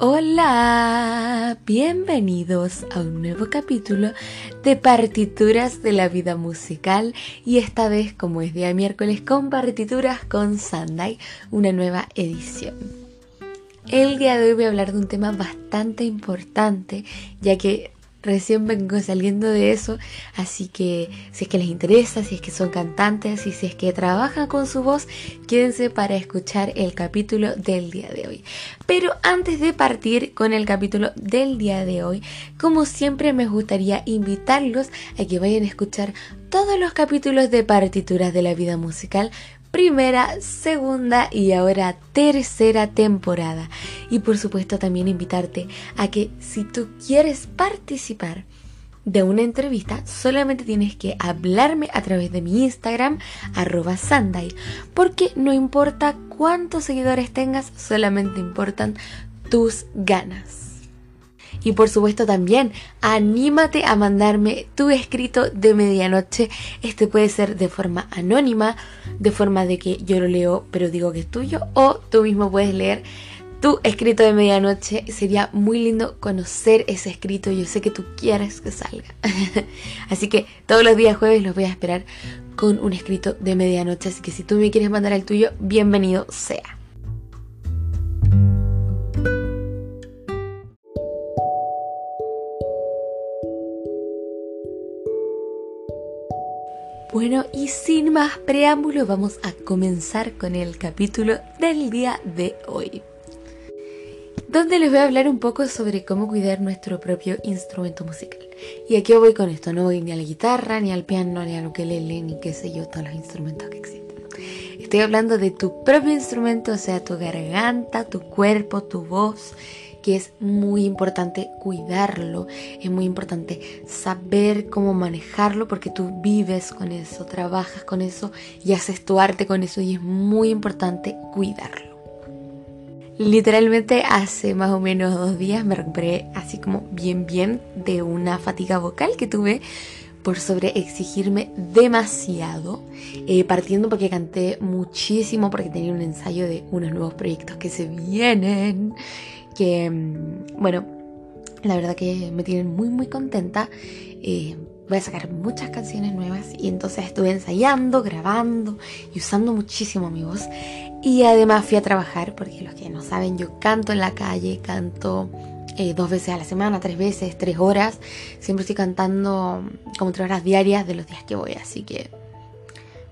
Hola, bienvenidos a un nuevo capítulo de partituras de la vida musical y esta vez como es día miércoles con partituras con Sunday, una nueva edición. El día de hoy voy a hablar de un tema bastante importante ya que Recién vengo saliendo de eso, así que si es que les interesa, si es que son cantantes y si es que trabajan con su voz, quédense para escuchar el capítulo del día de hoy. Pero antes de partir con el capítulo del día de hoy, como siempre me gustaría invitarlos a que vayan a escuchar todos los capítulos de partituras de la vida musical primera, segunda y ahora tercera temporada. Y por supuesto también invitarte a que si tú quieres participar de una entrevista, solamente tienes que hablarme a través de mi Instagram, arroba Sunday, porque no importa cuántos seguidores tengas, solamente importan tus ganas. Y por supuesto también anímate a mandarme tu escrito de medianoche. Este puede ser de forma anónima, de forma de que yo lo leo pero digo que es tuyo o tú mismo puedes leer tu escrito de medianoche. Sería muy lindo conocer ese escrito. Yo sé que tú quieres que salga. Así que todos los días jueves los voy a esperar con un escrito de medianoche. Así que si tú me quieres mandar el tuyo, bienvenido sea. Y sin más preámbulos, vamos a comenzar con el capítulo del día de hoy. Donde les voy a hablar un poco sobre cómo cuidar nuestro propio instrumento musical. Y aquí voy con esto, no voy ni a la guitarra, ni al piano, ni al ukelele, ni qué sé yo, todos los instrumentos que existen. Estoy hablando de tu propio instrumento, o sea, tu garganta, tu cuerpo, tu voz, que es muy importante cuidarlo, es muy importante saber cómo manejarlo porque tú vives con eso, trabajas con eso y haces tu arte con eso y es muy importante cuidarlo. Literalmente hace más o menos dos días me recuperé así como bien bien de una fatiga vocal que tuve por sobre exigirme demasiado, eh, partiendo porque canté muchísimo, porque tenía un ensayo de unos nuevos proyectos que se vienen que, mm, bueno, la verdad que me tienen muy, muy contenta. Eh, voy a sacar muchas canciones nuevas y entonces estuve ensayando, grabando y usando muchísimo mi voz. Y además fui a trabajar, porque los que no saben, yo canto en la calle, canto eh, dos veces a la semana, tres veces, tres horas. Siempre estoy cantando como tres horas diarias de los días que voy, así que,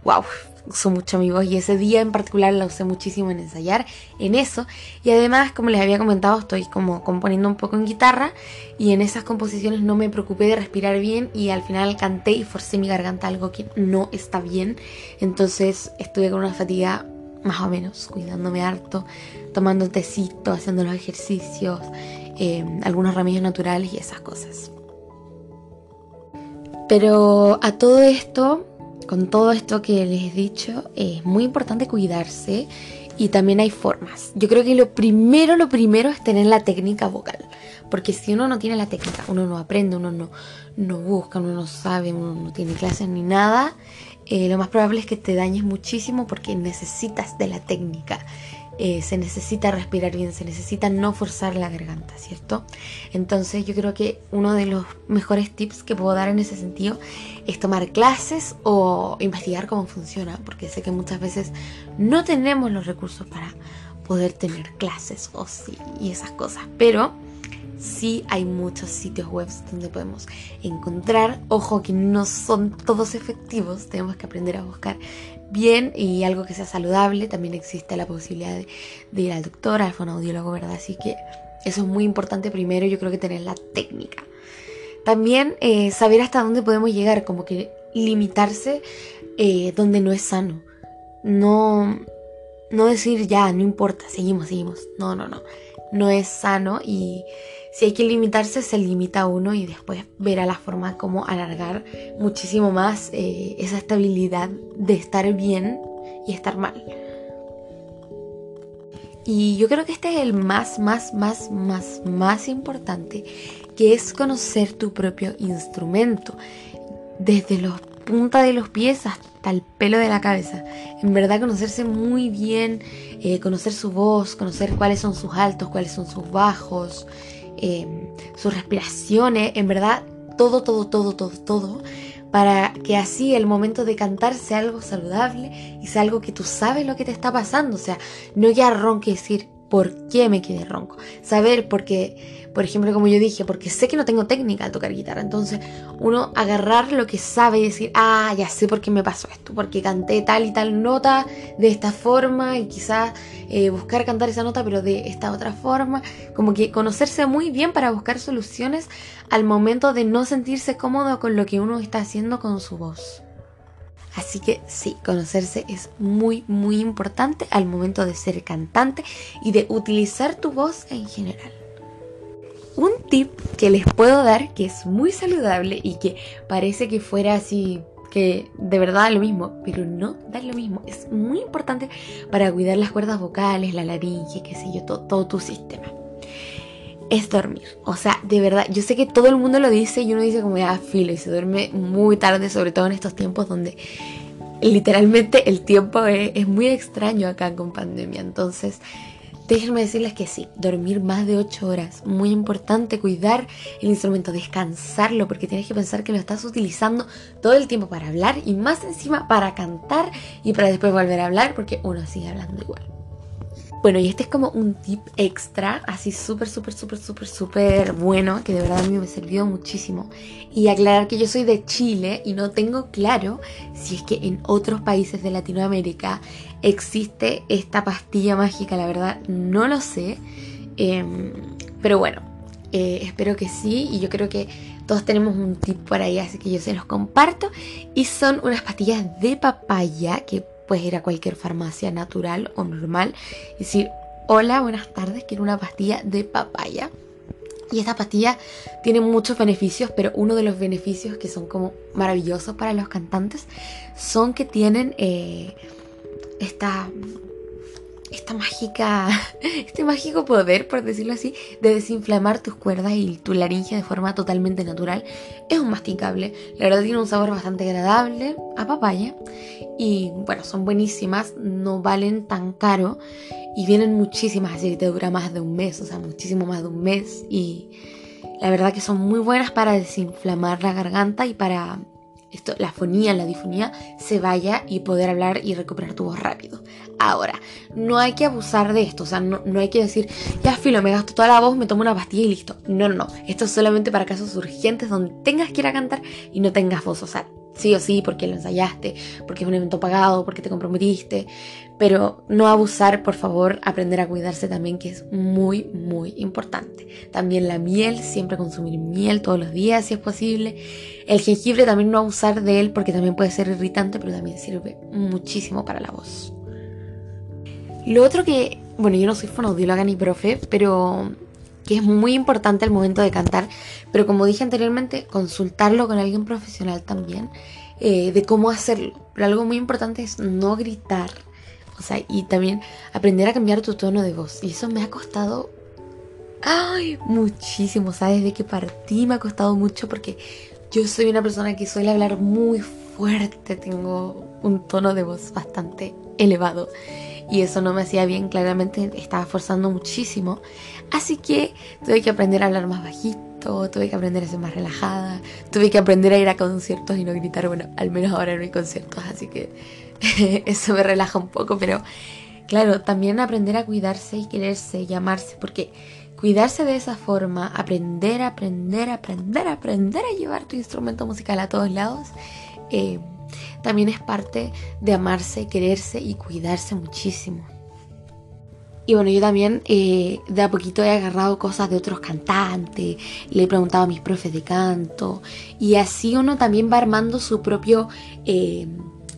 wow, uso mucho mi voz y ese día en particular la usé muchísimo en ensayar en eso. Y además como les había comentado estoy como componiendo un poco en guitarra y en esas composiciones no me preocupé de respirar bien y al final canté y forcé mi garganta algo que no está bien. Entonces estuve con una fatiga más o menos cuidándome harto tomando tecito haciendo los ejercicios eh, algunos remedios naturales y esas cosas. Pero a todo esto con todo esto que les he dicho, es muy importante cuidarse y también hay formas. Yo creo que lo primero, lo primero es tener la técnica vocal. Porque si uno no tiene la técnica, uno no aprende, uno no, no busca, uno no sabe, uno no tiene clases ni nada, eh, lo más probable es que te dañes muchísimo porque necesitas de la técnica. Eh, se necesita respirar bien, se necesita no forzar la garganta, ¿cierto? Entonces yo creo que uno de los mejores tips que puedo dar en ese sentido es tomar clases o investigar cómo funciona, porque sé que muchas veces no tenemos los recursos para poder tener clases o sí y esas cosas, pero sí hay muchos sitios web donde podemos encontrar. Ojo que no son todos efectivos, tenemos que aprender a buscar bien y algo que sea saludable. También existe la posibilidad de, ir al doctor, al fonoaudiólogo, ¿verdad? Así que eso es muy importante primero, yo creo que tener la técnica. También eh, saber hasta dónde podemos llegar, como que limitarse eh, donde no es sano. No, no decir ya, no importa, seguimos, seguimos. No, no, no. No es sano y si hay que limitarse, se limita uno y después verá la forma como alargar muchísimo más eh, esa estabilidad de estar bien y estar mal. Y yo creo que este es el más, más, más, más, más importante, que es conocer tu propio instrumento. Desde los punta de los pies hasta el pelo de la cabeza. En verdad conocerse muy bien, eh, conocer su voz, conocer cuáles son sus altos, cuáles son sus bajos, em, sus respiraciones, en verdad todo, todo, todo, todo, todo, para que así el momento de cantar sea algo saludable y sea algo que tú sabes lo que te está pasando, o sea, no ya ronque decir, ¿por qué me quedé ronco? Saber por qué por ejemplo, como yo dije, porque sé que no tengo técnica al tocar guitarra. Entonces, uno agarrar lo que sabe y decir, ah, ya sé por qué me pasó esto, porque canté tal y tal nota de esta forma y quizás eh, buscar cantar esa nota, pero de esta otra forma. Como que conocerse muy bien para buscar soluciones al momento de no sentirse cómodo con lo que uno está haciendo con su voz. Así que sí, conocerse es muy, muy importante al momento de ser cantante y de utilizar tu voz en general un tip que les puedo dar que es muy saludable y que parece que fuera así que de verdad da lo mismo, pero no da lo mismo. Es muy importante para cuidar las cuerdas vocales, la laringe, qué sé yo, todo, tu sistema. Es dormir. O sea, de verdad, yo sé que todo el mundo lo dice y uno dice como ya filo y se duerme muy tarde, sobre todo en estos tiempos donde literalmente el tiempo es, es muy extraño acá con pandemia. Entonces, Déjenme decirles que sí, dormir más de 8 horas, muy importante, cuidar el instrumento, descansarlo, porque tienes que pensar que lo estás utilizando todo el tiempo para hablar y más encima para cantar y para después volver a hablar, porque uno sigue hablando igual. Bueno, y este es como un tip extra, así súper, súper, súper, súper, súper bueno, que de verdad a mí me sirvió muchísimo. Y aclarar que yo soy de Chile y no tengo claro si es que en otros países de Latinoamérica existe esta pastilla mágica, la verdad no lo sé. Em, pero bueno, eh, espero que sí y yo creo que todos tenemos un tip por ahí, así que yo se los comparto. Y son unas pastillas de papaya que puedes ir a cualquier farmacia natural o normal y decir, hola, buenas tardes, quiero una pastilla de papaya. Y esta pastilla tiene muchos beneficios, pero uno de los beneficios que son como maravillosos para los cantantes son que tienen eh, esta esta mágica, este mágico poder, por decirlo así, de desinflamar tus cuerdas y tu laringe de forma totalmente natural. Es un masticable, la verdad tiene un sabor bastante agradable a papaya y bueno, son buenísimas, no valen tan caro y vienen muchísimas, así que te dura más de un mes, o sea, muchísimo más de un mes y la verdad que son muy buenas para desinflamar la garganta y para la fonía, la difonía, se vaya y poder hablar y recuperar tu voz rápido. Ahora, no hay que abusar de esto, o sea, no, no hay que decir, ya filo, me gasto toda la voz, me tomo una pastilla y listo. No, no, no. Esto es solamente para casos urgentes donde tengas que ir a cantar y no tengas voz. O sea, sí o sí, porque lo ensayaste, porque es un evento pagado, porque te comprometiste, pero no abusar, por favor, aprender a cuidarse también, que es muy, muy importante. También la miel, siempre consumir miel todos los días si es posible. El jengibre también no abusar de él porque también puede ser irritante, pero también sirve muchísimo para la voz. Lo otro que, bueno, yo no soy fonoaudióloga ni profe, pero que es muy importante al momento de cantar, pero como dije anteriormente, consultarlo con alguien profesional también, eh, de cómo hacerlo. Pero algo muy importante es no gritar, o sea, y también aprender a cambiar tu tono de voz. Y eso me ha costado, ay, muchísimo, ¿sabes? Desde que partí me ha costado mucho porque yo soy una persona que suele hablar muy fuerte, tengo un tono de voz bastante elevado y eso no me hacía bien, claramente estaba forzando muchísimo. Así que tuve que aprender a hablar más bajito, tuve que aprender a ser más relajada, tuve que aprender a ir a conciertos y no gritar, bueno, al menos ahora no hay conciertos, así que eso me relaja un poco, pero claro, también aprender a cuidarse y quererse y amarse, porque cuidarse de esa forma, aprender, aprender, aprender, aprender a llevar tu instrumento musical a todos lados, eh, también es parte de amarse, quererse y cuidarse muchísimo. Y bueno, yo también eh, de a poquito he agarrado cosas de otros cantantes, le he preguntado a mis profes de canto, y así uno también va armando su propio eh,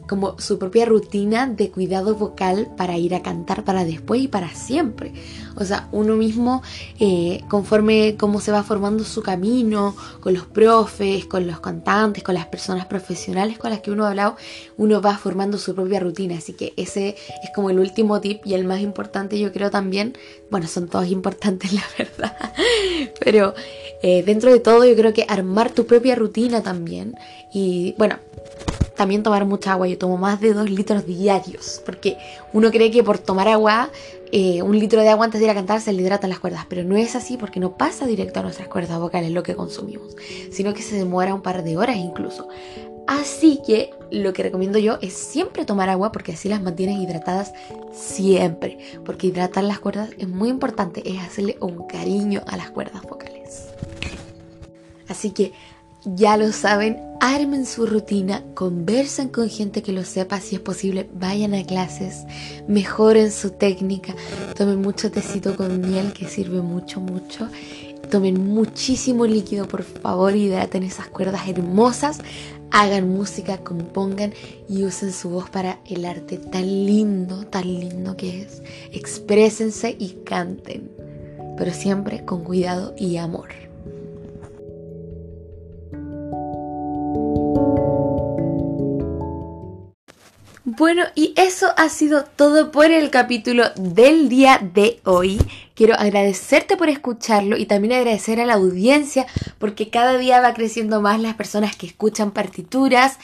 como su propia rutina de cuidado vocal para ir a cantar para después y para siempre. O sea, uno mismo, eh, conforme cómo se va formando su camino, con los profes, con los cantantes, con las personas profesionales con las que uno ha hablado, uno va formando su propia rutina. Así que ese es como el último tip y el más importante yo creo también. Bueno, son todos importantes la verdad. Pero eh, dentro de todo yo creo que armar tu propia rutina también. Y bueno, también tomar mucha agua. Yo tomo más de 2 litros diarios, porque uno cree que por tomar agua, eh, un litro de agua antes de ir a cantar se le hidratan las cuerdas, pero no es así porque no pasa directo a nuestras cuerdas vocales lo que consumimos, sino que se demora un par de horas incluso. Así que lo que recomiendo yo es siempre tomar agua porque así las mantienes hidratadas siempre. Porque hidratar las cuerdas es muy importante, es hacerle un cariño a las cuerdas vocales. Así que ya lo saben, armen su rutina, conversen con gente que lo sepa, si es posible, vayan a clases, mejoren su técnica, tomen mucho tecito con miel que sirve mucho, mucho. Tomen muchísimo líquido, por favor, hidraten esas cuerdas hermosas, hagan música, compongan y usen su voz para el arte tan lindo, tan lindo que es. Exprésense y canten, pero siempre con cuidado y amor. Bueno, y eso ha sido todo por el capítulo del día de hoy. Quiero agradecerte por escucharlo y también agradecer a la audiencia porque cada día va creciendo más las personas que escuchan partituras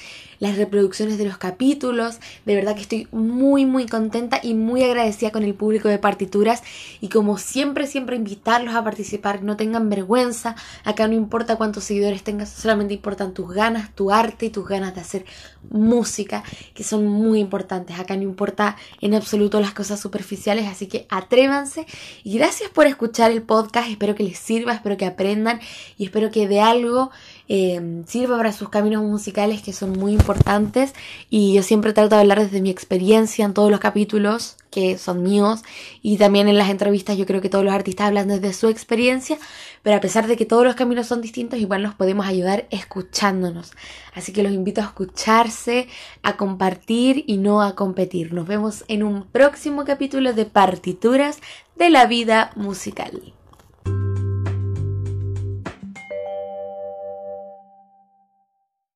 las reproducciones de los capítulos. De verdad que estoy muy muy contenta y muy agradecida con el público de partituras. Y como siempre siempre invitarlos a participar, no tengan vergüenza, acá no importa cuántos seguidores tengas, solamente importan tus ganas, tu arte y tus ganas de hacer música, que son muy importantes. Acá no importa en absoluto las cosas superficiales, así que atrévanse. Y gracias por escuchar el podcast, espero que les sirva, espero que aprendan y espero que de algo eh, sirva para sus caminos musicales que son muy importantes y yo siempre trato de hablar desde mi experiencia en todos los capítulos que son míos y también en las entrevistas yo creo que todos los artistas hablan desde su experiencia, pero a pesar de que todos los caminos son distintos, igual nos podemos ayudar escuchándonos. Así que los invito a escucharse, a compartir y no a competir. Nos vemos en un próximo capítulo de partituras de la vida musical.